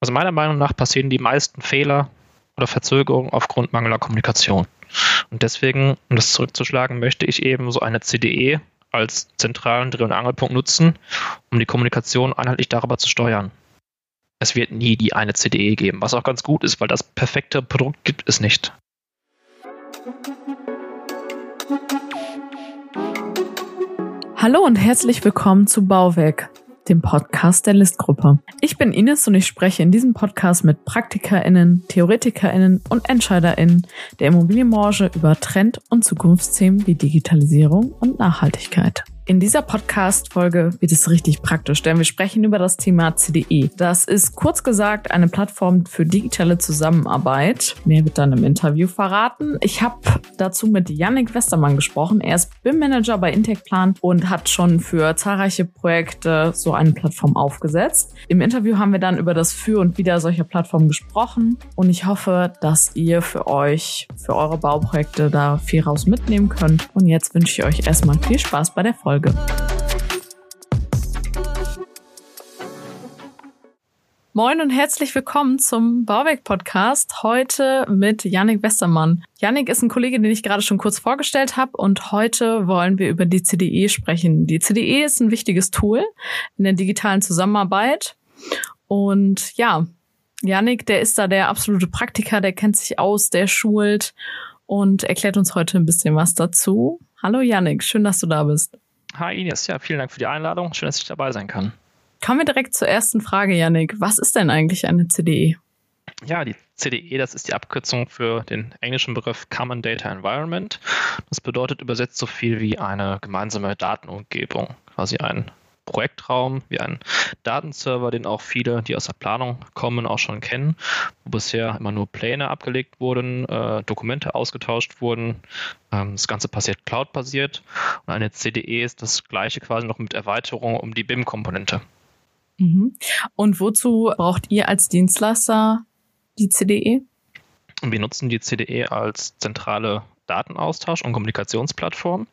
Also meiner Meinung nach passieren die meisten Fehler oder Verzögerungen aufgrund mangelnder Kommunikation. Und deswegen, um das zurückzuschlagen, möchte ich eben so eine CDE als zentralen Dreh- und Angelpunkt nutzen, um die Kommunikation einheitlich darüber zu steuern. Es wird nie die eine CDE geben, was auch ganz gut ist, weil das perfekte Produkt gibt es nicht. Hallo und herzlich willkommen zu Bauwerk, dem Podcast der Listgruppe. Ich bin Ines und ich spreche in diesem Podcast mit PraktikerInnen, TheoretikerInnen und EntscheiderInnen der Immobilienbranche über Trend- und Zukunftsthemen wie Digitalisierung und Nachhaltigkeit. In dieser Podcast-Folge wird es richtig praktisch, denn wir sprechen über das Thema CDE. Das ist kurz gesagt eine Plattform für digitale Zusammenarbeit. Mehr wird dann im Interview verraten. Ich habe dazu mit Yannick Westermann gesprochen. Er ist BIM-Manager bei Intechplan und hat schon für zahlreiche Projekte so eine Plattform aufgesetzt. Im Interview haben wir dann über das Für und Wider solcher Plattformen gesprochen und ich hoffe, dass ihr für euch, für eure Bauprojekte da viel raus mitnehmen könnt. Und jetzt wünsche ich euch erstmal viel Spaß bei der Folge. Folge. Moin und herzlich willkommen zum Bauwerk-Podcast. Heute mit Yannick Westermann. Yannick ist ein Kollege, den ich gerade schon kurz vorgestellt habe und heute wollen wir über die CDE sprechen. Die CDE ist ein wichtiges Tool in der digitalen Zusammenarbeit und ja, Yannick, der ist da der absolute Praktiker, der kennt sich aus, der schult und erklärt uns heute ein bisschen was dazu. Hallo Yannick, schön, dass du da bist. Hi Ines, ja, vielen Dank für die Einladung. Schön, dass ich dabei sein kann. Kommen wir direkt zur ersten Frage, Yannick. Was ist denn eigentlich eine CDE? Ja, die CDE, das ist die Abkürzung für den englischen Begriff Common Data Environment. Das bedeutet übersetzt so viel wie eine gemeinsame Datenumgebung, quasi ein Projektraum, wie ein Datenserver, den auch viele, die aus der Planung kommen, auch schon kennen, wo bisher immer nur Pläne abgelegt wurden, äh, Dokumente ausgetauscht wurden. Ähm, das Ganze passiert cloud-basiert und eine CDE ist das gleiche quasi noch mit Erweiterung um die BIM-Komponente. Mhm. Und wozu braucht ihr als Dienstleister die CDE? Wir nutzen die CDE als zentrale Datenaustausch- und Kommunikationsplattform.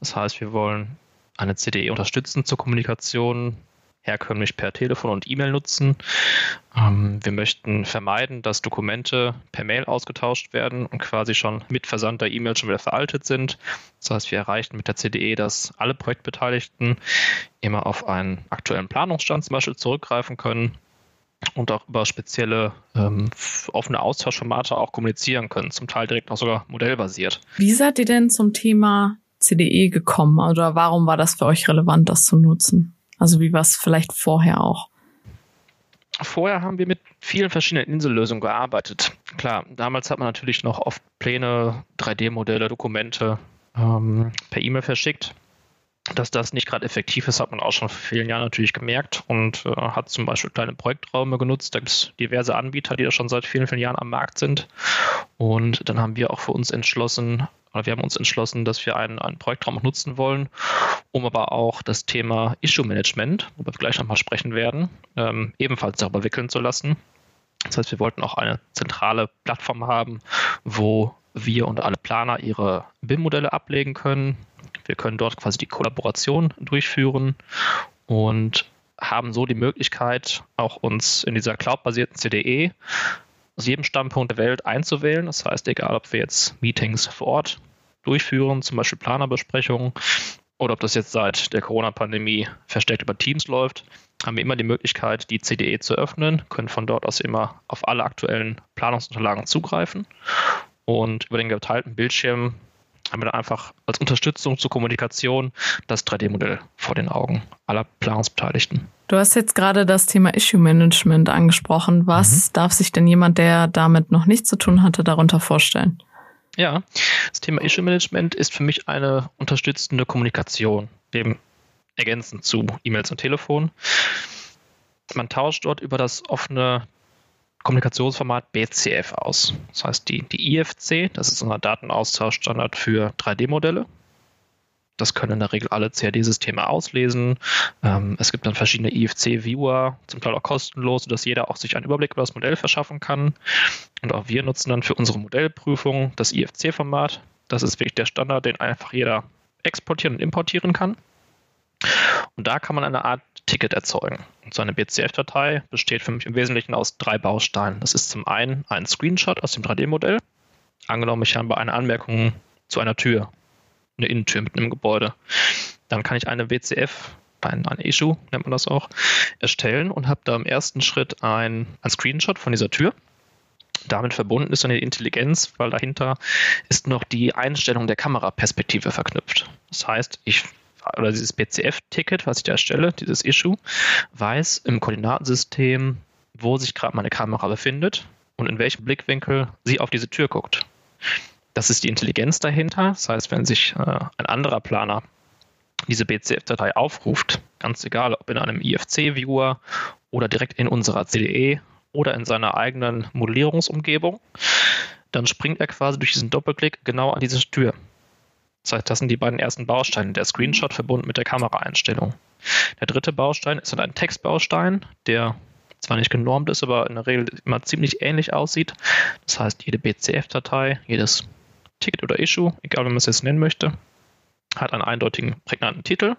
Das heißt, wir wollen eine CDE unterstützen zur Kommunikation, herkömmlich per Telefon und E-Mail nutzen. Ähm, wir möchten vermeiden, dass Dokumente per Mail ausgetauscht werden und quasi schon mit Versand der E-Mail schon wieder veraltet sind. Das heißt, wir erreichen mit der CDE, dass alle Projektbeteiligten immer auf einen aktuellen Planungsstand zum Beispiel zurückgreifen können und auch über spezielle ähm, offene Austauschformate auch kommunizieren können, zum Teil direkt auch sogar modellbasiert. Wie seid ihr denn zum Thema CDE gekommen? Oder warum war das für euch relevant, das zu nutzen? Also wie war es vielleicht vorher auch? Vorher haben wir mit vielen verschiedenen Insellösungen gearbeitet. Klar, damals hat man natürlich noch oft Pläne, 3D-Modelle, Dokumente ähm, per E-Mail verschickt. Dass das nicht gerade effektiv ist, hat man auch schon vor vielen Jahren natürlich gemerkt und äh, hat zum Beispiel kleine Projektraume genutzt. Da gibt es diverse Anbieter, die da schon seit vielen, vielen Jahren am Markt sind. Und dann haben wir auch für uns entschlossen, oder wir haben uns entschlossen, dass wir einen, einen Projektraum nutzen wollen, um aber auch das Thema Issue Management, worüber wir gleich nochmal sprechen werden, ähm, ebenfalls darüber wickeln zu lassen. Das heißt, wir wollten auch eine zentrale Plattform haben, wo wir und alle Planer ihre BIM-Modelle ablegen können. Wir können dort quasi die Kollaboration durchführen und haben so die Möglichkeit, auch uns in dieser cloud-basierten CDE aus jedem Standpunkt der Welt einzuwählen. Das heißt, egal ob wir jetzt Meetings vor Ort durchführen, zum Beispiel Planerbesprechungen, oder ob das jetzt seit der Corona-Pandemie verstärkt über Teams läuft, haben wir immer die Möglichkeit, die CDE zu öffnen, können von dort aus immer auf alle aktuellen Planungsunterlagen zugreifen und über den geteilten Bildschirm haben wir dann einfach als Unterstützung zur Kommunikation das 3D-Modell vor den Augen aller Planungsbeteiligten. Du hast jetzt gerade das Thema Issue Management angesprochen. Was mhm. darf sich denn jemand, der damit noch nichts zu tun hatte, darunter vorstellen? Ja, das Thema Issue Management ist für mich eine unterstützende Kommunikation, eben ergänzend zu E-Mails und Telefon. Man tauscht dort über das offene Kommunikationsformat BCF aus. Das heißt, die, die IFC, das ist unser Datenaustauschstandard für 3D-Modelle. Das können in der Regel alle CAD-Systeme auslesen. Ähm, es gibt dann verschiedene IFC-Viewer, zum Teil auch kostenlos, sodass jeder auch sich einen Überblick über das Modell verschaffen kann. Und auch wir nutzen dann für unsere Modellprüfung das IFC-Format. Das ist wirklich der Standard, den einfach jeder exportieren und importieren kann. Und da kann man eine Art Ticket erzeugen. Und so eine BCF-Datei besteht für mich im Wesentlichen aus drei Bausteinen. Das ist zum einen ein Screenshot aus dem 3D-Modell. Angenommen, ich habe eine Anmerkung zu einer Tür, eine Innentür mit einem Gebäude. Dann kann ich eine WCF, ein, ein Issue nennt man das auch, erstellen und habe da im ersten Schritt ein, ein Screenshot von dieser Tür. Damit verbunden ist eine Intelligenz, weil dahinter ist noch die Einstellung der Kameraperspektive verknüpft. Das heißt, ich oder dieses BCF-Ticket, was ich da erstelle, dieses Issue, weiß im Koordinatensystem, wo sich gerade meine Kamera befindet und in welchem Blickwinkel sie auf diese Tür guckt. Das ist die Intelligenz dahinter. Das heißt, wenn sich äh, ein anderer Planer diese BCF-Datei aufruft, ganz egal, ob in einem IFC-Viewer oder direkt in unserer CDE oder in seiner eigenen Modellierungsumgebung, dann springt er quasi durch diesen Doppelklick genau an diese Tür. Das heißt, das sind die beiden ersten Bausteine, der Screenshot verbunden mit der Kameraeinstellung. Der dritte Baustein ist dann ein Textbaustein, der zwar nicht genormt ist, aber in der Regel immer ziemlich ähnlich aussieht. Das heißt, jede BCF-Datei, jedes Ticket oder Issue, egal wie man es jetzt nennen möchte, hat einen eindeutigen, prägnanten Titel,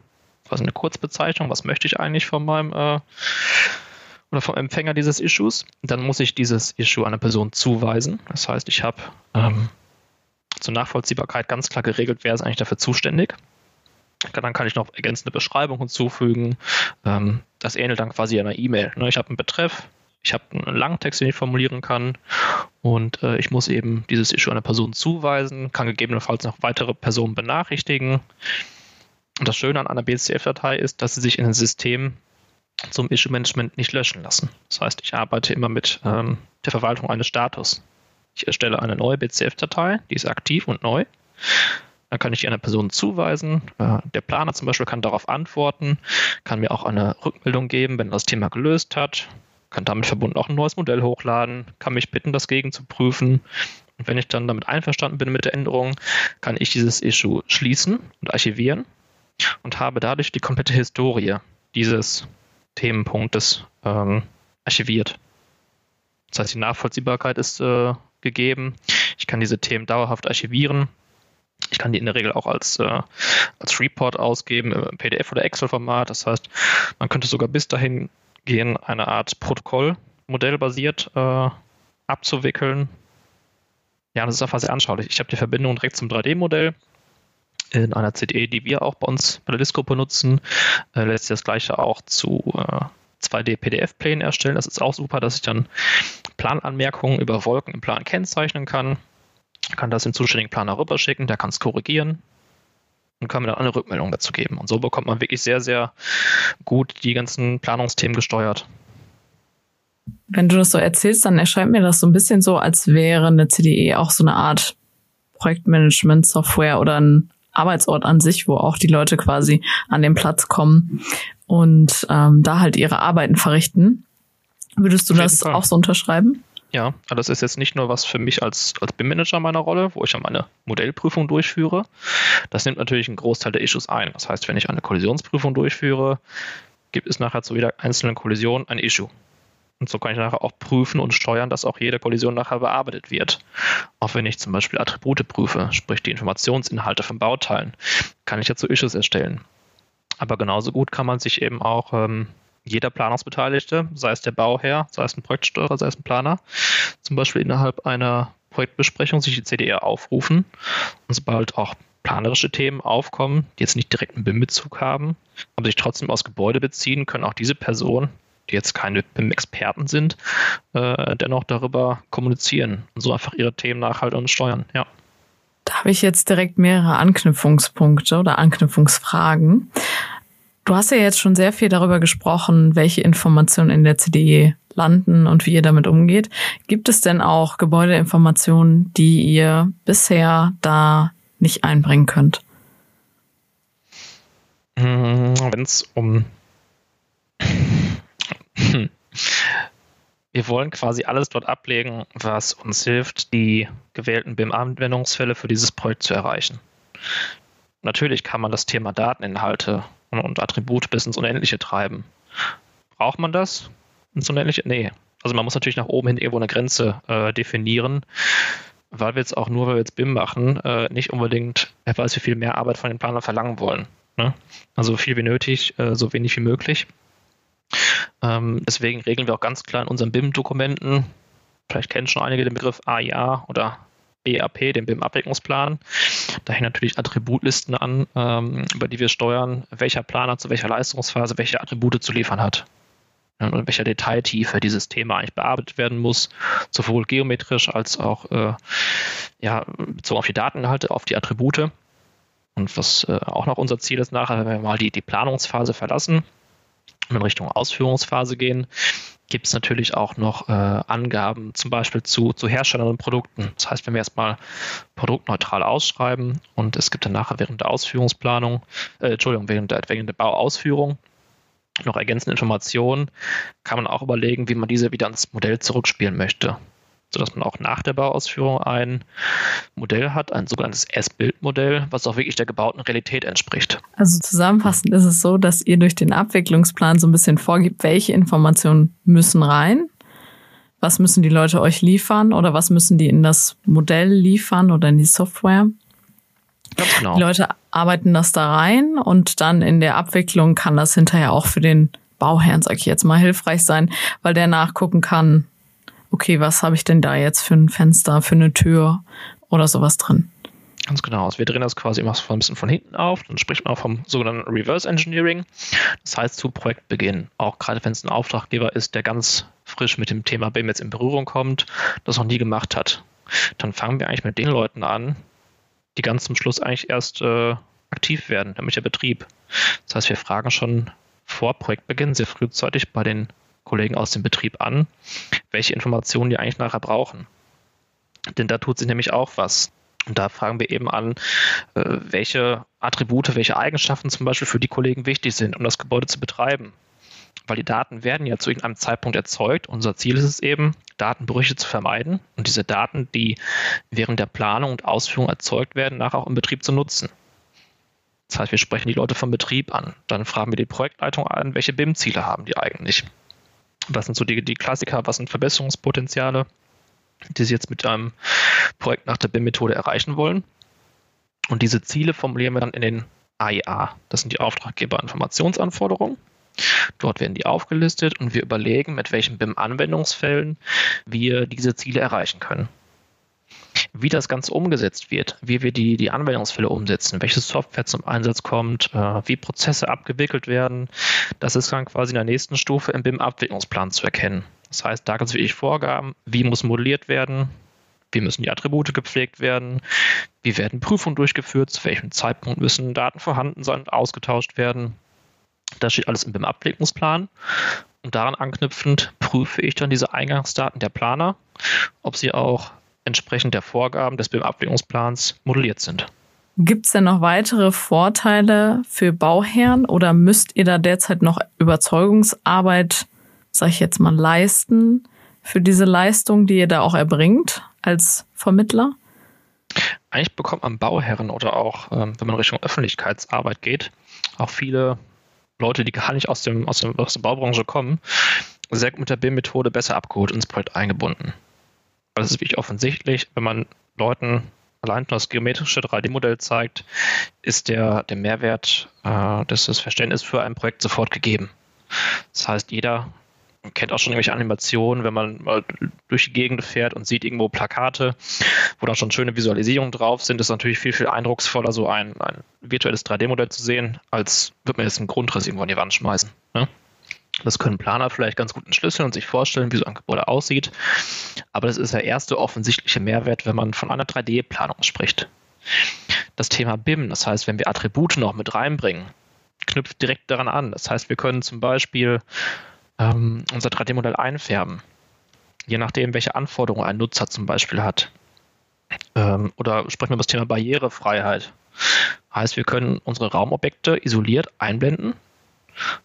also eine Kurzbezeichnung, was möchte ich eigentlich von meinem äh, oder vom Empfänger dieses Issues. Dann muss ich dieses Issue einer Person zuweisen. Das heißt, ich habe ähm, zur Nachvollziehbarkeit ganz klar geregelt, wer ist eigentlich dafür zuständig. Dann kann ich noch ergänzende Beschreibung hinzufügen. Ähm, das ähnelt dann quasi einer E-Mail. Ne? Ich habe einen Betreff, ich habe einen Langtext, den ich formulieren kann und äh, ich muss eben dieses Issue einer Person zuweisen, kann gegebenenfalls noch weitere Personen benachrichtigen. Und das Schöne an einer BCF-Datei ist, dass sie sich in ein System zum Issue-Management nicht löschen lassen. Das heißt, ich arbeite immer mit ähm, der Verwaltung eines Status. Ich erstelle eine neue BCF-Datei, die ist aktiv und neu. Dann kann ich die einer Person zuweisen. Äh, der Planer zum Beispiel kann darauf antworten, kann mir auch eine Rückmeldung geben, wenn er das Thema gelöst hat, kann damit verbunden auch ein neues Modell hochladen, kann mich bitten, das gegen zu prüfen. Und wenn ich dann damit einverstanden bin mit der Änderung, kann ich dieses Issue schließen und archivieren und habe dadurch die komplette Historie dieses Themenpunktes ähm, archiviert. Das heißt, die Nachvollziehbarkeit ist äh, gegeben. Ich kann diese Themen dauerhaft archivieren. Ich kann die in der Regel auch als, äh, als Report ausgeben im PDF- oder Excel-Format. Das heißt, man könnte sogar bis dahin gehen, eine Art Protokoll modellbasiert äh, abzuwickeln. Ja, das ist einfach sehr anschaulich. Ich habe die Verbindung direkt zum 3D-Modell in einer CDE, die wir auch bei uns bei der Disco nutzen. Äh, lässt sich das gleiche auch zu äh, 2D-PDF-Plänen erstellen. Das ist auch super, dass ich dann Plananmerkungen über Wolken im Plan kennzeichnen kann. Kann das dem zuständigen Planer rüberschicken, der kann es korrigieren und kann mir dann eine Rückmeldung dazu geben. Und so bekommt man wirklich sehr, sehr gut die ganzen Planungsthemen gesteuert. Wenn du das so erzählst, dann erscheint mir das so ein bisschen so, als wäre eine CDE auch so eine Art Projektmanagement-Software oder ein Arbeitsort an sich, wo auch die Leute quasi an den Platz kommen und ähm, da halt ihre Arbeiten verrichten. Würdest du das Fall. auch so unterschreiben? Ja, das ist jetzt nicht nur was für mich als, als BIM-Manager meiner Rolle, wo ich ja meine Modellprüfung durchführe. Das nimmt natürlich einen Großteil der Issues ein. Das heißt, wenn ich eine Kollisionsprüfung durchführe, gibt es nachher zu jeder einzelnen Kollision ein Issue. Und so kann ich nachher auch prüfen und steuern, dass auch jede Kollision nachher bearbeitet wird. Auch wenn ich zum Beispiel Attribute prüfe, sprich die Informationsinhalte von Bauteilen, kann ich dazu Issues erstellen. Aber genauso gut kann man sich eben auch ähm, jeder Planungsbeteiligte, sei es der Bauherr, sei es ein Projektsteuerer, sei es ein Planer, zum Beispiel innerhalb einer Projektbesprechung sich die CDR aufrufen und sobald auch planerische Themen aufkommen, die jetzt nicht direkt einen BIM-Bezug haben, aber sich trotzdem aus Gebäude beziehen, können auch diese Personen die jetzt keine BIM-Experten sind, äh, dennoch darüber kommunizieren und so einfach ihre Themen nachhalten und steuern, ja. Da habe ich jetzt direkt mehrere Anknüpfungspunkte oder Anknüpfungsfragen. Du hast ja jetzt schon sehr viel darüber gesprochen, welche Informationen in der CDE landen und wie ihr damit umgeht. Gibt es denn auch Gebäudeinformationen, die ihr bisher da nicht einbringen könnt? Wenn es um. Wir wollen quasi alles dort ablegen, was uns hilft, die gewählten BIM-Anwendungsfälle für dieses Projekt zu erreichen. Natürlich kann man das Thema Dateninhalte und Attribute bis ins Unendliche treiben. Braucht man das? Ins Unendliche? Nee. Also man muss natürlich nach oben hin irgendwo eine Grenze äh, definieren, weil wir jetzt auch nur, weil wir jetzt BIM machen, äh, nicht unbedingt, wer weiß, wie viel mehr Arbeit von den Planern verlangen wollen. Ne? Also viel wie nötig, äh, so wenig wie möglich. Ähm, deswegen regeln wir auch ganz klar in unseren BIM-Dokumenten, vielleicht kennen schon einige den Begriff AIA oder BAP, den BIM-Abwicklungsplan. Da hängen natürlich Attributlisten an, ähm, über die wir steuern, welcher Planer zu welcher Leistungsphase welche Attribute zu liefern hat. Und in welcher Detailtiefe dieses Thema eigentlich bearbeitet werden muss, sowohl geometrisch als auch äh, ja, bezogen auf die Dateninhalte, auf die Attribute. Und was äh, auch noch unser Ziel ist nachher, wenn wir mal die, die Planungsphase verlassen und in Richtung Ausführungsphase gehen, gibt es natürlich auch noch äh, Angaben, zum Beispiel zu, zu Herstellern und Produkten. Das heißt, wenn wir erstmal produktneutral ausschreiben und es gibt dann nachher während der Ausführungsplanung, äh, Entschuldigung, während der, während der Bauausführung noch ergänzende Informationen, kann man auch überlegen, wie man diese wieder ins Modell zurückspielen möchte sodass man auch nach der Bauausführung ein Modell hat, ein sogenanntes S-Bild-Modell, was auch wirklich der gebauten Realität entspricht. Also zusammenfassend ist es so, dass ihr durch den Abwicklungsplan so ein bisschen vorgibt, welche Informationen müssen rein, was müssen die Leute euch liefern oder was müssen die in das Modell liefern oder in die Software. Genau. Die Leute arbeiten das da rein und dann in der Abwicklung kann das hinterher auch für den Bauherrn, sag ich jetzt mal, hilfreich sein, weil der nachgucken kann, okay, was habe ich denn da jetzt für ein Fenster, für eine Tür oder sowas drin? Ganz genau. Also wir drehen das quasi immer so ein bisschen von hinten auf. Dann spricht man auch vom sogenannten Reverse Engineering. Das heißt zu Projektbeginn. Auch gerade wenn es ein Auftraggeber ist, der ganz frisch mit dem Thema BIM jetzt in Berührung kommt, das noch nie gemacht hat. Dann fangen wir eigentlich mit den Leuten an, die ganz zum Schluss eigentlich erst äh, aktiv werden, nämlich der Betrieb. Das heißt, wir fragen schon vor Projektbeginn sehr frühzeitig bei den Kollegen aus dem Betrieb an, welche Informationen die eigentlich nachher brauchen. Denn da tut sich nämlich auch was. Und da fragen wir eben an, äh, welche Attribute, welche Eigenschaften zum Beispiel für die Kollegen wichtig sind, um das Gebäude zu betreiben. Weil die Daten werden ja zu irgendeinem Zeitpunkt erzeugt. Unser Ziel ist es eben, Datenbrüche zu vermeiden und diese Daten, die während der Planung und Ausführung erzeugt werden, nachher auch im Betrieb zu nutzen. Das heißt, wir sprechen die Leute vom Betrieb an. Dann fragen wir die Projektleitung an, welche BIM-Ziele haben die eigentlich. Was sind so die, die Klassiker, was sind Verbesserungspotenziale, die Sie jetzt mit einem Projekt nach der BIM-Methode erreichen wollen? Und diese Ziele formulieren wir dann in den AIA. Das sind die Auftraggeberinformationsanforderungen. Dort werden die aufgelistet und wir überlegen, mit welchen BIM-Anwendungsfällen wir diese Ziele erreichen können. Wie das Ganze umgesetzt wird, wie wir die, die Anwendungsfälle umsetzen, welche Software zum Einsatz kommt, äh, wie Prozesse abgewickelt werden, das ist dann quasi in der nächsten Stufe im BIM-Abwicklungsplan zu erkennen. Das heißt, da gibt es wirklich Vorgaben, wie muss modelliert werden, wie müssen die Attribute gepflegt werden, wie werden Prüfungen durchgeführt, zu welchem Zeitpunkt müssen Daten vorhanden sein und ausgetauscht werden. Das steht alles im BIM-Abwicklungsplan. Und daran anknüpfend prüfe ich dann diese Eingangsdaten der Planer, ob sie auch entsprechend der Vorgaben des BIM-Abwicklungsplans modelliert sind. Gibt es denn noch weitere Vorteile für Bauherren oder müsst ihr da derzeit noch Überzeugungsarbeit, sag ich jetzt mal, leisten für diese Leistung, die ihr da auch erbringt als Vermittler? Eigentlich bekommt man Bauherren oder auch, ähm, wenn man Richtung Öffentlichkeitsarbeit geht, auch viele Leute, die gar nicht aus, dem, aus, dem, aus der Baubranche kommen, sehr gut mit der BIM-Methode besser abgeholt ins Projekt eingebunden. Das ist wirklich offensichtlich, wenn man Leuten allein das geometrische 3D-Modell zeigt, ist der, der Mehrwert, äh, das, das Verständnis für ein Projekt sofort gegeben. Das heißt, jeder kennt auch schon irgendwelche Animationen, wenn man mal durch die Gegend fährt und sieht irgendwo Plakate, wo da schon schöne Visualisierungen drauf sind, ist natürlich viel, viel eindrucksvoller, so ein, ein virtuelles 3D-Modell zu sehen, als würde man jetzt einen Grundriss irgendwo an die Wand schmeißen. Ne? Das können Planer vielleicht ganz gut entschlüsseln und sich vorstellen, wie so ein Gebäude aussieht. Aber das ist der erste offensichtliche Mehrwert, wenn man von einer 3D-Planung spricht. Das Thema BIM, das heißt, wenn wir Attribute noch mit reinbringen, knüpft direkt daran an. Das heißt, wir können zum Beispiel ähm, unser 3D-Modell einfärben, je nachdem, welche Anforderungen ein Nutzer zum Beispiel hat. Ähm, oder sprechen wir über das Thema Barrierefreiheit. Heißt, wir können unsere Raumobjekte isoliert einblenden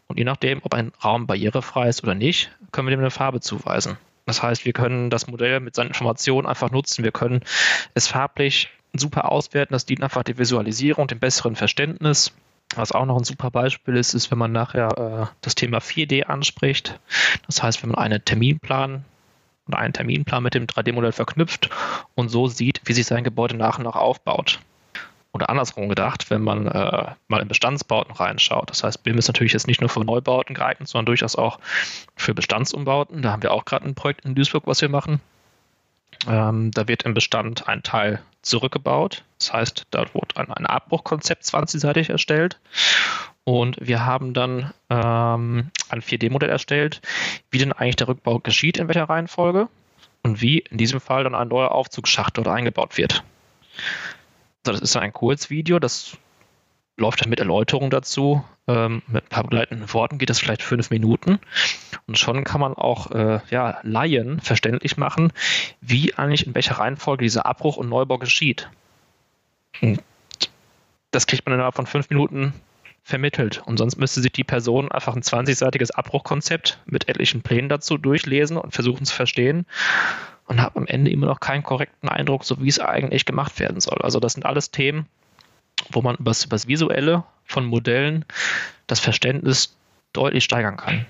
und je nachdem, ob ein Raum barrierefrei ist oder nicht, können wir dem eine Farbe zuweisen. Das heißt, wir können das Modell mit seinen Informationen einfach nutzen. Wir können es farblich super auswerten. Das dient einfach der Visualisierung, dem besseren Verständnis. Was auch noch ein super Beispiel ist, ist, wenn man nachher äh, das Thema 4D anspricht. Das heißt, wenn man einen Terminplan oder einen Terminplan mit dem 3D-Modell verknüpft und so sieht, wie sich sein Gebäude nach und nach aufbaut. Oder andersrum gedacht, wenn man äh, mal in Bestandsbauten reinschaut. Das heißt, BIM ist natürlich jetzt nicht nur für Neubauten geeignet, sondern durchaus auch für Bestandsumbauten. Da haben wir auch gerade ein Projekt in Duisburg, was wir machen. Ähm, da wird im Bestand ein Teil zurückgebaut. Das heißt, da wurde ein, ein Abbruchkonzept 20-seitig erstellt. Und wir haben dann ähm, ein 4D-Modell erstellt, wie denn eigentlich der Rückbau geschieht, in welcher Reihenfolge und wie in diesem Fall dann ein neuer Aufzugsschacht dort eingebaut wird. Das ist ein Kurzvideo, das läuft dann mit Erläuterung dazu. Ähm, mit ein paar begleitenden Worten geht das vielleicht fünf Minuten. Und schon kann man auch äh, ja, Laien verständlich machen, wie eigentlich in welcher Reihenfolge dieser Abbruch und Neubau geschieht. Und das kriegt man innerhalb von fünf Minuten vermittelt. Und sonst müsste sich die Person einfach ein 20-seitiges Abbruchkonzept mit etlichen Plänen dazu durchlesen und versuchen zu verstehen und hat am Ende immer noch keinen korrekten Eindruck, so wie es eigentlich gemacht werden soll. Also das sind alles Themen, wo man über das Visuelle von Modellen das Verständnis deutlich steigern kann.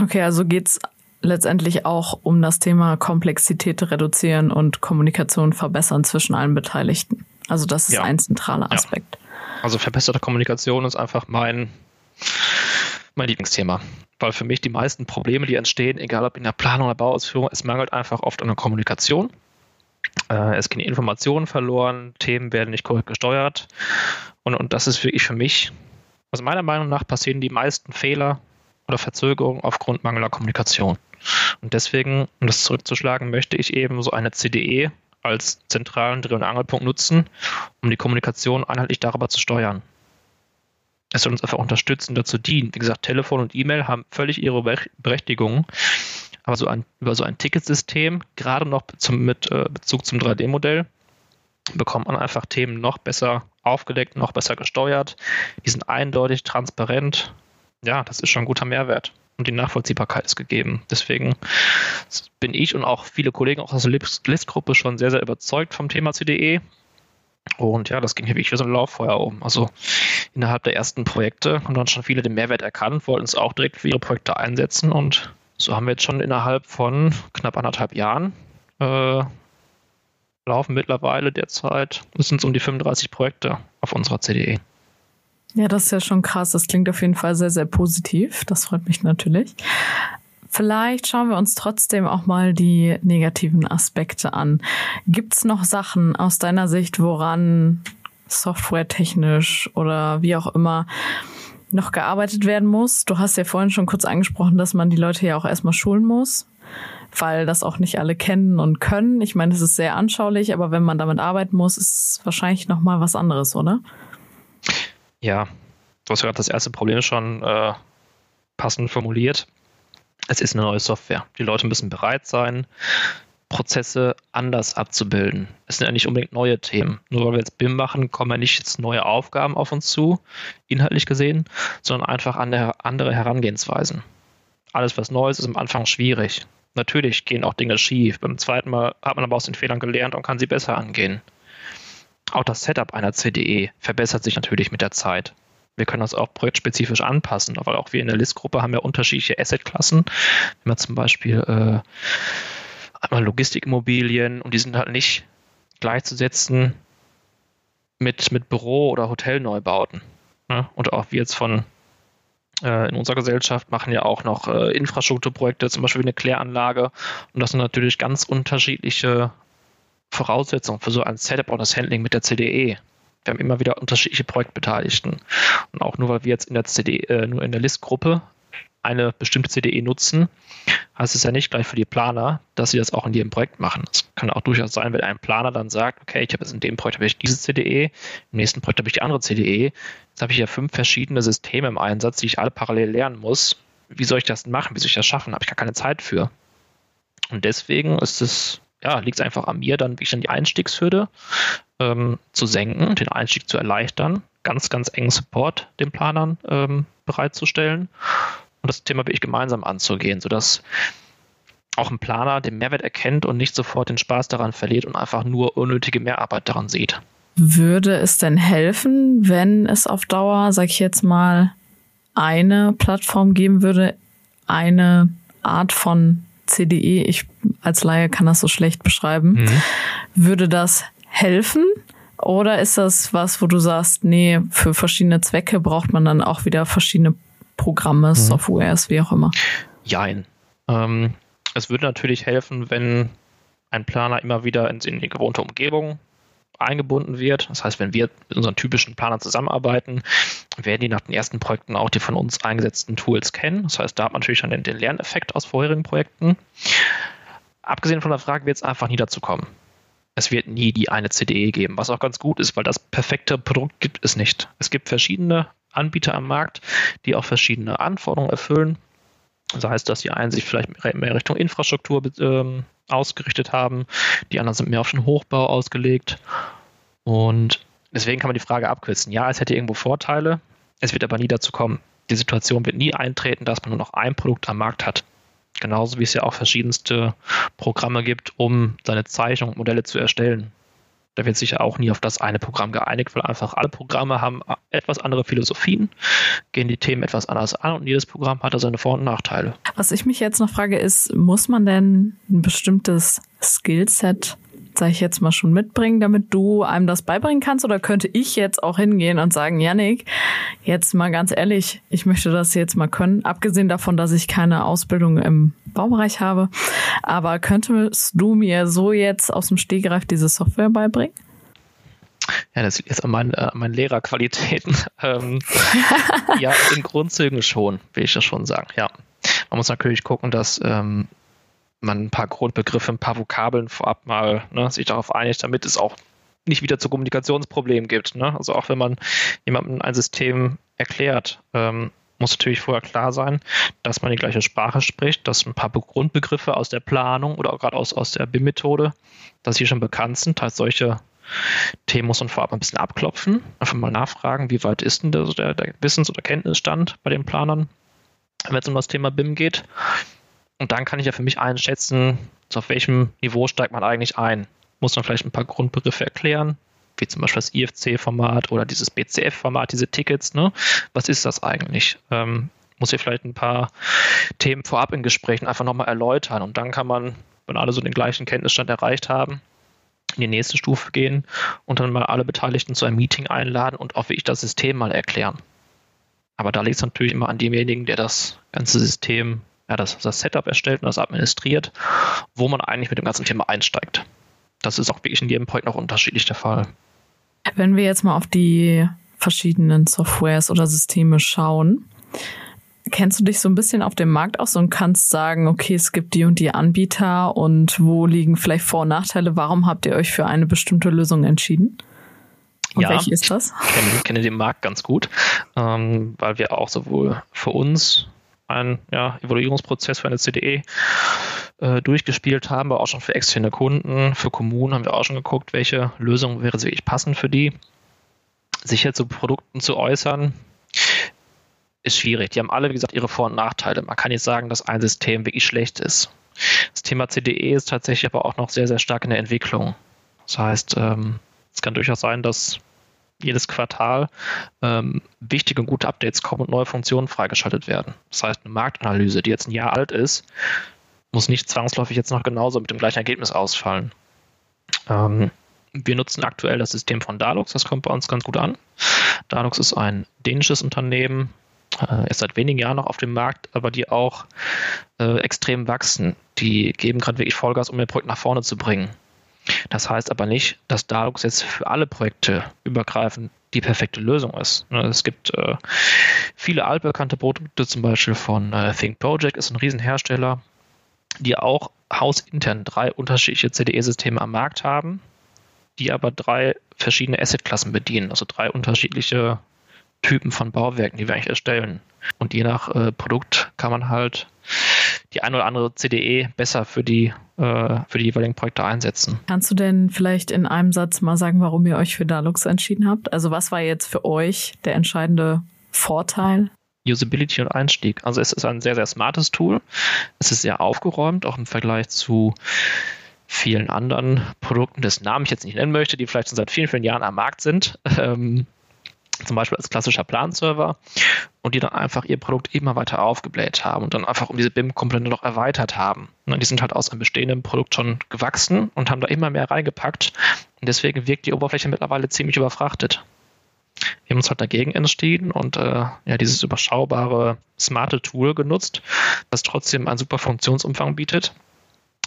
Okay, also geht es letztendlich auch um das Thema Komplexität reduzieren und Kommunikation verbessern zwischen allen Beteiligten. Also das ist ja. ein zentraler Aspekt. Ja. Also verbesserte Kommunikation ist einfach mein, mein Lieblingsthema. Weil für mich die meisten Probleme, die entstehen, egal ob in der Planung oder Bauausführung, es mangelt einfach oft an der Kommunikation. Äh, es gehen Informationen verloren, Themen werden nicht korrekt gesteuert. Und, und das ist wirklich für mich, also meiner Meinung nach passieren die meisten Fehler oder Verzögerungen aufgrund mangelnder Kommunikation. Und deswegen, um das zurückzuschlagen, möchte ich eben so eine CDE als zentralen Dreh- und Angelpunkt nutzen, um die Kommunikation einheitlich darüber zu steuern. Es soll uns einfach unterstützen, dazu dienen. Wie gesagt, Telefon und E-Mail haben völlig ihre Berechtigung, aber so ein, über so ein Ticketsystem, gerade noch zum, mit äh, Bezug zum 3D-Modell, bekommt man einfach Themen noch besser aufgedeckt, noch besser gesteuert. Die sind eindeutig, transparent. Ja, das ist schon ein guter Mehrwert und die Nachvollziehbarkeit ist gegeben. Deswegen bin ich und auch viele Kollegen aus der List-Gruppe schon sehr, sehr überzeugt vom Thema CDE. Und ja, das ging hier wirklich wie so ein Lauffeuer um. Also innerhalb der ersten Projekte haben dann schon viele den Mehrwert erkannt, wollten es auch direkt für ihre Projekte einsetzen. Und so haben wir jetzt schon innerhalb von knapp anderthalb Jahren äh, laufen mittlerweile derzeit, es sind so um die 35 Projekte auf unserer CDE. Ja, das ist ja schon krass. Das klingt auf jeden Fall sehr, sehr positiv. Das freut mich natürlich. Vielleicht schauen wir uns trotzdem auch mal die negativen Aspekte an. Gibt es noch Sachen aus deiner Sicht, woran softwaretechnisch oder wie auch immer noch gearbeitet werden muss? Du hast ja vorhin schon kurz angesprochen, dass man die Leute ja auch erstmal schulen muss, weil das auch nicht alle kennen und können. Ich meine, es ist sehr anschaulich, aber wenn man damit arbeiten muss, ist es wahrscheinlich noch mal was anderes, oder? Ja, du hast gerade das erste Problem schon äh, passend formuliert. Es ist eine neue Software. Die Leute müssen bereit sein, Prozesse anders abzubilden. Es sind ja nicht unbedingt neue Themen. Nur weil wir jetzt BIM machen, kommen ja nicht jetzt neue Aufgaben auf uns zu, inhaltlich gesehen, sondern einfach andere Herangehensweisen. Alles, was neu ist, ist am Anfang schwierig. Natürlich gehen auch Dinge schief. Beim zweiten Mal hat man aber aus den Fehlern gelernt und kann sie besser angehen. Auch das Setup einer CDE verbessert sich natürlich mit der Zeit. Wir können das auch projektspezifisch anpassen, weil auch wir in der Listgruppe haben ja unterschiedliche Assetklassen. Wenn man zum Beispiel äh, einmal Logistikimmobilien und die sind halt nicht gleichzusetzen mit, mit Büro- oder Hotelneubauten. Ne? Und auch wir jetzt von äh, in unserer Gesellschaft machen ja auch noch äh, Infrastrukturprojekte, zum Beispiel eine Kläranlage. Und das sind natürlich ganz unterschiedliche Voraussetzung für so ein Setup und das Handling mit der CDE. Wir haben immer wieder unterschiedliche Projektbeteiligten. Und auch nur weil wir jetzt in der CD, äh, nur in der Listgruppe eine bestimmte CDE nutzen, heißt es ja nicht gleich für die Planer, dass sie das auch in jedem Projekt machen. Es kann auch durchaus sein, wenn ein Planer dann sagt, okay, ich habe jetzt in dem Projekt habe ich diese CDE, im nächsten Projekt habe ich die andere CDE. Jetzt habe ich ja fünf verschiedene Systeme im Einsatz, die ich alle parallel lernen muss. Wie soll ich das machen? Wie soll ich das schaffen? Habe ich gar keine Zeit für. Und deswegen ist es ja, liegt es einfach an mir, dann wirklich dann die Einstiegshürde ähm, zu senken, den Einstieg zu erleichtern, ganz, ganz engen Support den Planern ähm, bereitzustellen und das Thema wirklich gemeinsam anzugehen, sodass auch ein Planer den Mehrwert erkennt und nicht sofort den Spaß daran verliert und einfach nur unnötige Mehrarbeit daran sieht. Würde es denn helfen, wenn es auf Dauer, sag ich jetzt mal, eine Plattform geben würde, eine Art von CDE, ich als Laie kann das so schlecht beschreiben, mhm. würde das helfen? Oder ist das was, wo du sagst, nee, für verschiedene Zwecke braucht man dann auch wieder verschiedene Programme, mhm. Softwares, wie auch immer? Jein. Ähm, es würde natürlich helfen, wenn ein Planer immer wieder in, in die gewohnte Umgebung eingebunden wird. Das heißt, wenn wir mit unseren typischen Planern zusammenarbeiten, werden die nach den ersten Projekten auch die von uns eingesetzten Tools kennen. Das heißt, da hat man natürlich dann den, den Lerneffekt aus vorherigen Projekten. Abgesehen von der Frage wird es einfach nie dazu kommen. Es wird nie die eine CDE geben, was auch ganz gut ist, weil das perfekte Produkt gibt es nicht. Es gibt verschiedene Anbieter am Markt, die auch verschiedene Anforderungen erfüllen. Das heißt, dass die einen sich vielleicht mehr Richtung Infrastruktur ähm, ausgerichtet haben, die anderen sind mehr auf den Hochbau ausgelegt. Und deswegen kann man die Frage abkürzen. Ja, es hätte irgendwo Vorteile, es wird aber nie dazu kommen. Die Situation wird nie eintreten, dass man nur noch ein Produkt am Markt hat. Genauso wie es ja auch verschiedenste Programme gibt, um seine Zeichnung und Modelle zu erstellen. Da wird sich ja auch nie auf das eine Programm geeinigt, weil einfach alle Programme haben etwas andere Philosophien, gehen die Themen etwas anders an und jedes Programm hat da seine Vor- und Nachteile. Was ich mich jetzt noch frage, ist, muss man denn ein bestimmtes Skillset sage ich jetzt mal, schon mitbringen, damit du einem das beibringen kannst? Oder könnte ich jetzt auch hingehen und sagen, Yannick, jetzt mal ganz ehrlich, ich möchte das jetzt mal können, abgesehen davon, dass ich keine Ausbildung im Baubereich habe. Aber könntest du mir so jetzt aus dem Stegreif diese Software beibringen? Ja, das liegt jetzt an meinen, äh, meinen Lehrerqualitäten. ähm, ja, in Grundzügen schon, will ich das schon sagen, ja. Man muss natürlich gucken, dass ähm, man ein paar Grundbegriffe, ein paar Vokabeln vorab mal ne, sich darauf einigt, damit es auch nicht wieder zu Kommunikationsproblemen gibt. Ne? Also auch wenn man jemandem ein System erklärt, ähm, muss natürlich vorher klar sein, dass man die gleiche Sprache spricht, dass ein paar Grundbegriffe aus der Planung oder gerade aus, aus der BIM-Methode, dass sie schon bekannt sind. Heißt, solche Themen muss man vorab ein bisschen abklopfen, einfach mal nachfragen, wie weit ist denn der, der Wissens- oder Kenntnisstand bei den Planern, wenn es um das Thema BIM geht. Und dann kann ich ja für mich einschätzen, auf welchem Niveau steigt man eigentlich ein. Muss man vielleicht ein paar Grundbegriffe erklären, wie zum Beispiel das IFC-Format oder dieses BCF-Format, diese Tickets. Ne? Was ist das eigentlich? Ähm, muss ich vielleicht ein paar Themen vorab in Gesprächen einfach nochmal erläutern. Und dann kann man, wenn alle so den gleichen Kenntnisstand erreicht haben, in die nächste Stufe gehen und dann mal alle Beteiligten zu einem Meeting einladen und auch wirklich das System mal erklären. Aber da liegt es natürlich immer an demjenigen, der das ganze System ja, das, das Setup erstellt und das administriert, wo man eigentlich mit dem ganzen Thema einsteigt. Das ist auch wirklich in jedem Projekt noch unterschiedlich der Fall. Wenn wir jetzt mal auf die verschiedenen Softwares oder Systeme schauen, kennst du dich so ein bisschen auf dem Markt aus und kannst sagen, okay, es gibt die und die Anbieter und wo liegen vielleicht Vor- und Nachteile? Warum habt ihr euch für eine bestimmte Lösung entschieden? Und ja, welche ist das? Ich kenne, kenne den Markt ganz gut, ähm, weil wir auch sowohl für uns einen ja, Evaluierungsprozess für eine CDE äh, durchgespielt haben, aber auch schon für externe Kunden, für Kommunen haben wir auch schon geguckt, welche Lösung wäre wirklich passend für die. Sicher zu Produkten zu äußern, ist schwierig. Die haben alle, wie gesagt, ihre Vor- und Nachteile. Man kann jetzt sagen, dass ein System wirklich schlecht ist. Das Thema CDE ist tatsächlich aber auch noch sehr, sehr stark in der Entwicklung. Das heißt, ähm, es kann durchaus sein, dass jedes Quartal ähm, wichtige und gute Updates kommen und neue Funktionen freigeschaltet werden. Das heißt, eine Marktanalyse, die jetzt ein Jahr alt ist, muss nicht zwangsläufig jetzt noch genauso mit dem gleichen Ergebnis ausfallen. Ähm, wir nutzen aktuell das System von Dalux, das kommt bei uns ganz gut an. Dalux ist ein dänisches Unternehmen, äh, ist seit wenigen Jahren noch auf dem Markt, aber die auch äh, extrem wachsen. Die geben gerade wirklich Vollgas, um ihr Projekt nach vorne zu bringen. Das heißt aber nicht, dass Dalux jetzt für alle Projekte übergreifend die perfekte Lösung ist. Ne, es gibt äh, viele altbekannte Produkte, zum Beispiel von äh, Think Project, ist ein Riesenhersteller, die auch hausintern drei unterschiedliche CDE-Systeme am Markt haben, die aber drei verschiedene Asset-Klassen bedienen, also drei unterschiedliche Typen von Bauwerken, die wir eigentlich erstellen. Und je nach äh, Produkt kann man halt die ein oder andere CDE besser für die, äh, für die jeweiligen Projekte einsetzen. Kannst du denn vielleicht in einem Satz mal sagen, warum ihr euch für Dalux entschieden habt? Also was war jetzt für euch der entscheidende Vorteil? Usability und Einstieg. Also es ist ein sehr, sehr smartes Tool. Es ist sehr aufgeräumt, auch im Vergleich zu vielen anderen Produkten, dessen Namen ich jetzt nicht nennen möchte, die vielleicht schon seit vielen, vielen Jahren am Markt sind. Ähm, zum Beispiel als klassischer Planserver und die dann einfach ihr Produkt immer weiter aufgebläht haben und dann einfach um diese BIM-Komponente noch erweitert haben. Und die sind halt aus einem bestehenden Produkt schon gewachsen und haben da immer mehr reingepackt und deswegen wirkt die Oberfläche mittlerweile ziemlich überfrachtet. Wir haben uns halt dagegen entschieden und äh, ja, dieses überschaubare, smarte Tool genutzt, das trotzdem einen super Funktionsumfang bietet,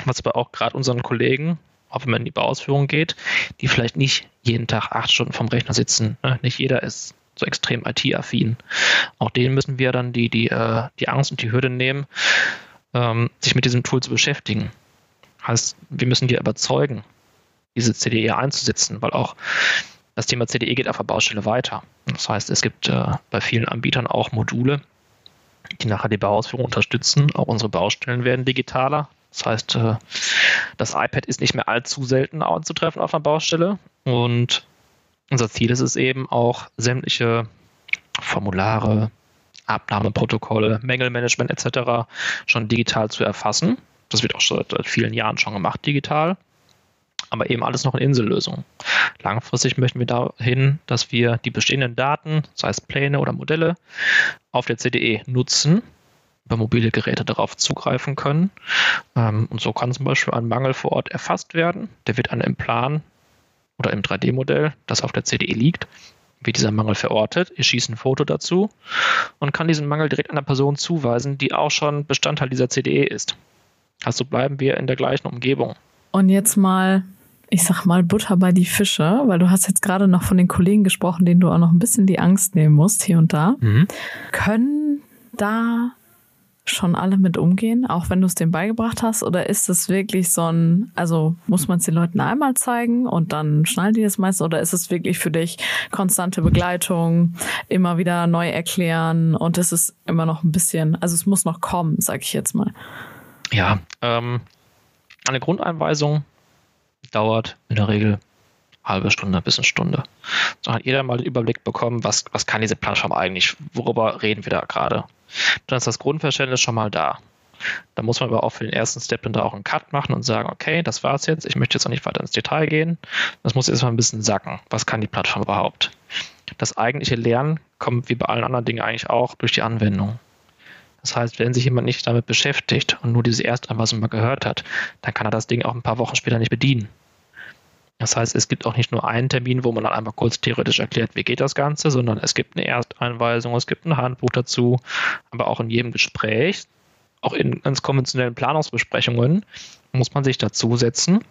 was aber auch gerade unseren Kollegen auch wenn man in die Bauausführung geht, die vielleicht nicht jeden Tag acht Stunden vom Rechner sitzen. Ne? Nicht jeder ist so extrem IT-affin. Auch denen müssen wir dann die, die, äh, die Angst und die Hürde nehmen, ähm, sich mit diesem Tool zu beschäftigen. Heißt, wir müssen die überzeugen, diese CDE einzusetzen, weil auch das Thema CDE geht auf der Baustelle weiter. Das heißt, es gibt äh, bei vielen Anbietern auch Module, die nachher die Bauausführung unterstützen. Auch unsere Baustellen werden digitaler. Das heißt, äh, das iPad ist nicht mehr allzu selten anzutreffen auf einer Baustelle. Und unser Ziel ist es eben auch, sämtliche Formulare, Abnahmeprotokolle, Mängelmanagement etc. schon digital zu erfassen. Das wird auch schon seit vielen Jahren schon gemacht, digital. Aber eben alles noch in Insellösung. Langfristig möchten wir dahin, dass wir die bestehenden Daten, sei es Pläne oder Modelle, auf der CDE nutzen über mobile Geräte darauf zugreifen können. Ähm, und so kann zum Beispiel ein Mangel vor Ort erfasst werden. Der wird dann im Plan oder im 3D-Modell, das auf der CDE liegt, wird dieser Mangel verortet. Ihr schießt ein Foto dazu und kann diesen Mangel direkt einer Person zuweisen, die auch schon Bestandteil dieser CDE ist. Also bleiben wir in der gleichen Umgebung. Und jetzt mal, ich sag mal, Butter bei die Fische, weil du hast jetzt gerade noch von den Kollegen gesprochen, denen du auch noch ein bisschen die Angst nehmen musst, hier und da. Mhm. Können da schon alle mit umgehen, auch wenn du es denen beigebracht hast? Oder ist es wirklich so ein, also muss man es den Leuten einmal zeigen und dann schnallen die das meist? Oder ist es wirklich für dich konstante Begleitung, immer wieder neu erklären und es ist immer noch ein bisschen, also es muss noch kommen, sag ich jetzt mal. Ja, ähm, eine Grundeinweisung dauert in der Regel halbe Stunde bis eine Stunde. So hat jeder mal den Überblick bekommen, was, was kann diese Plattform eigentlich, worüber reden wir da gerade. Dann ist das Grundverständnis schon mal da. Da muss man aber auch für den ersten Step dann da auch einen Cut machen und sagen, okay, das war's jetzt, ich möchte jetzt auch nicht weiter ins Detail gehen. Das muss erstmal ein bisschen sacken. Was kann die Plattform überhaupt? Das eigentliche Lernen kommt wie bei allen anderen Dingen eigentlich auch durch die Anwendung. Das heißt, wenn sich jemand nicht damit beschäftigt und nur diese Erstanweisung mal gehört hat, dann kann er das Ding auch ein paar Wochen später nicht bedienen. Das heißt, es gibt auch nicht nur einen Termin, wo man dann einmal kurz theoretisch erklärt, wie geht das Ganze, sondern es gibt eine Ersteinweisung, es gibt ein Handbuch dazu, aber auch in jedem Gespräch, auch in ganz konventionellen Planungsbesprechungen, muss man sich dazusetzen,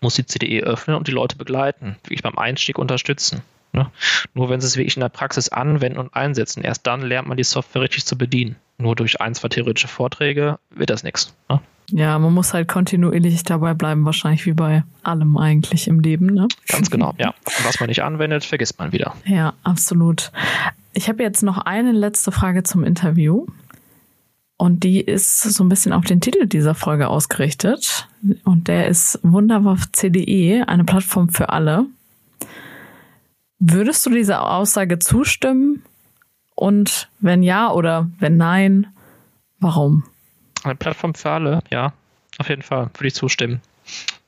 muss die CDE öffnen und die Leute begleiten, wirklich beim Einstieg unterstützen. Ne? Nur wenn sie es wirklich in der Praxis anwenden und einsetzen, erst dann lernt man die Software richtig zu bedienen. Nur durch ein, zwei theoretische Vorträge wird das nichts. Ne? Ja, man muss halt kontinuierlich dabei bleiben, wahrscheinlich wie bei allem eigentlich im Leben. Ne? Ganz genau, ja. Und was man nicht anwendet, vergisst man wieder. Ja, absolut. Ich habe jetzt noch eine letzte Frage zum Interview. Und die ist so ein bisschen auf den Titel dieser Folge ausgerichtet. Und der ist Wunderwaff CDE, eine Plattform für alle. Würdest du dieser Aussage zustimmen? Und wenn ja oder wenn nein, warum? Eine Plattform für alle, ja, auf jeden Fall würde ich zustimmen.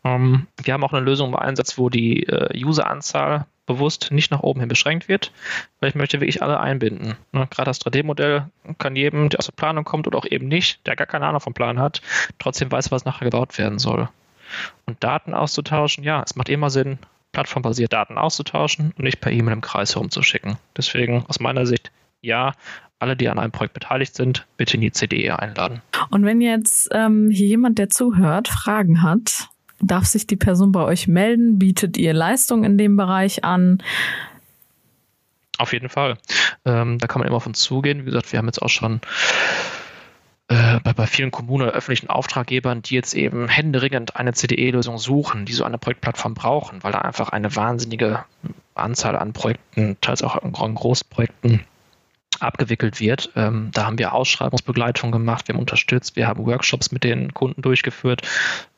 Ähm, wir haben auch eine Lösung im Einsatz, wo die äh, Useranzahl bewusst nicht nach oben hin beschränkt wird, weil ich möchte wirklich alle einbinden. Ne? Gerade das 3D-Modell kann jedem, der aus der Planung kommt oder auch eben nicht, der gar keine Ahnung vom Plan hat, trotzdem weiß, was nachher gebaut werden soll. Und Daten auszutauschen, ja, es macht immer Sinn, plattformbasiert Daten auszutauschen und nicht per E-Mail im Kreis herumzuschicken. Deswegen aus meiner Sicht ja, alle, die an einem Projekt beteiligt sind, bitte in die CDE einladen. Und wenn jetzt ähm, hier jemand, der zuhört, Fragen hat, darf sich die Person bei euch melden? Bietet ihr Leistung in dem Bereich an? Auf jeden Fall. Ähm, da kann man immer auf uns zugehen. Wie gesagt, wir haben jetzt auch schon äh, bei, bei vielen Kommunen oder öffentlichen Auftraggebern, die jetzt eben händeringend eine CDE-Lösung suchen, die so eine Projektplattform brauchen, weil da einfach eine wahnsinnige Anzahl an Projekten, teils auch an Großprojekten, abgewickelt wird. Ähm, da haben wir Ausschreibungsbegleitung gemacht, wir haben unterstützt, wir haben Workshops mit den Kunden durchgeführt.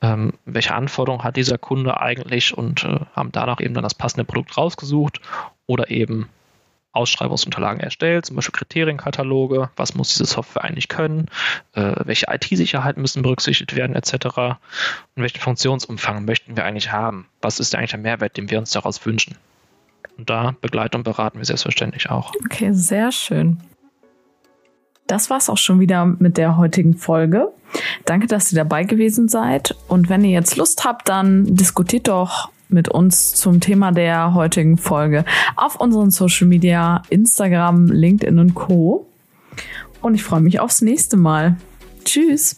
Ähm, welche Anforderungen hat dieser Kunde eigentlich und äh, haben danach eben dann das passende Produkt rausgesucht oder eben Ausschreibungsunterlagen erstellt, zum Beispiel Kriterienkataloge, was muss diese Software eigentlich können, äh, welche IT-Sicherheiten müssen berücksichtigt werden, etc. Und welchen Funktionsumfang möchten wir eigentlich haben? Was ist eigentlich der Mehrwert, den wir uns daraus wünschen? Und da begleiten und beraten wir selbstverständlich auch. Okay, sehr schön. Das war's auch schon wieder mit der heutigen Folge. Danke, dass ihr dabei gewesen seid. Und wenn ihr jetzt Lust habt, dann diskutiert doch mit uns zum Thema der heutigen Folge auf unseren Social Media, Instagram, LinkedIn und Co. Und ich freue mich aufs nächste Mal. Tschüss.